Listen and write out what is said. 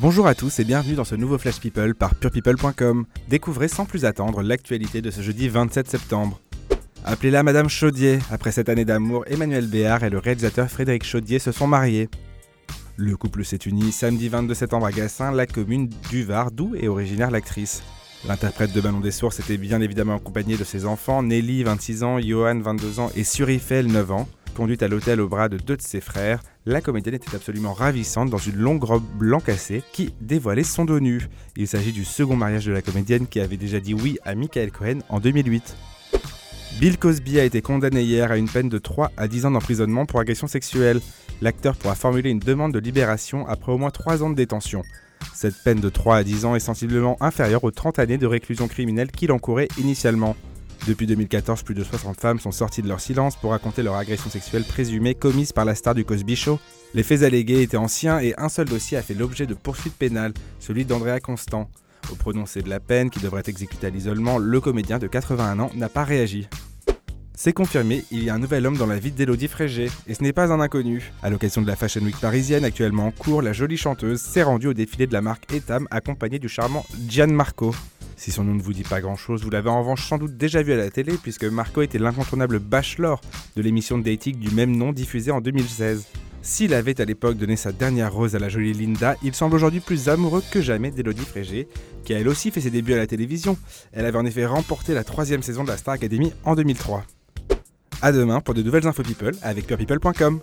Bonjour à tous et bienvenue dans ce nouveau Flash People par purepeople.com. Découvrez sans plus attendre l'actualité de ce jeudi 27 septembre. Appelez-la Madame Chaudier. Après cette année d'amour, Emmanuel Béard et le réalisateur Frédéric Chaudier se sont mariés. Le couple s'est uni samedi 22 septembre à Gassin, la commune du Var, d'où est originaire l'actrice. L'interprète de Ballon des Sources était bien évidemment accompagné de ses enfants, Nelly, 26 ans, Johan, 22 ans et Surifel, 9 ans. Conduite à l'hôtel au bras de deux de ses frères, la comédienne était absolument ravissante dans une longue robe blanc cassée qui dévoilait son dos nu. Il s'agit du second mariage de la comédienne qui avait déjà dit oui à Michael Cohen en 2008. Bill Cosby a été condamné hier à une peine de 3 à 10 ans d'emprisonnement pour agression sexuelle. L'acteur pourra formuler une demande de libération après au moins 3 ans de détention. Cette peine de 3 à 10 ans est sensiblement inférieure aux 30 années de réclusion criminelle qu'il encourait initialement. Depuis 2014, plus de 60 femmes sont sorties de leur silence pour raconter leur agression sexuelle présumée commise par la star du Cosby Show. Les faits allégués étaient anciens et un seul dossier a fait l'objet de poursuites pénales, celui d'Andrea Constant. Au prononcé de la peine, qui devrait être exécutée à l'isolement, le comédien de 81 ans n'a pas réagi. C'est confirmé, il y a un nouvel homme dans la vie d'Elodie Frégé, et ce n'est pas un inconnu. À l'occasion de la Fashion Week parisienne actuellement en cours, la jolie chanteuse s'est rendue au défilé de la marque Etam accompagnée du charmant Gianmarco. Si son nom ne vous dit pas grand chose, vous l'avez en revanche sans doute déjà vu à la télé, puisque Marco était l'incontournable bachelor de l'émission de dating du même nom diffusée en 2016. S'il avait à l'époque donné sa dernière rose à la jolie Linda, il semble aujourd'hui plus amoureux que jamais d'Elodie Frégé, qui a elle aussi fait ses débuts à la télévision. Elle avait en effet remporté la troisième saison de la Star Academy en 2003. A demain pour de nouvelles infos people avec purepeople.com.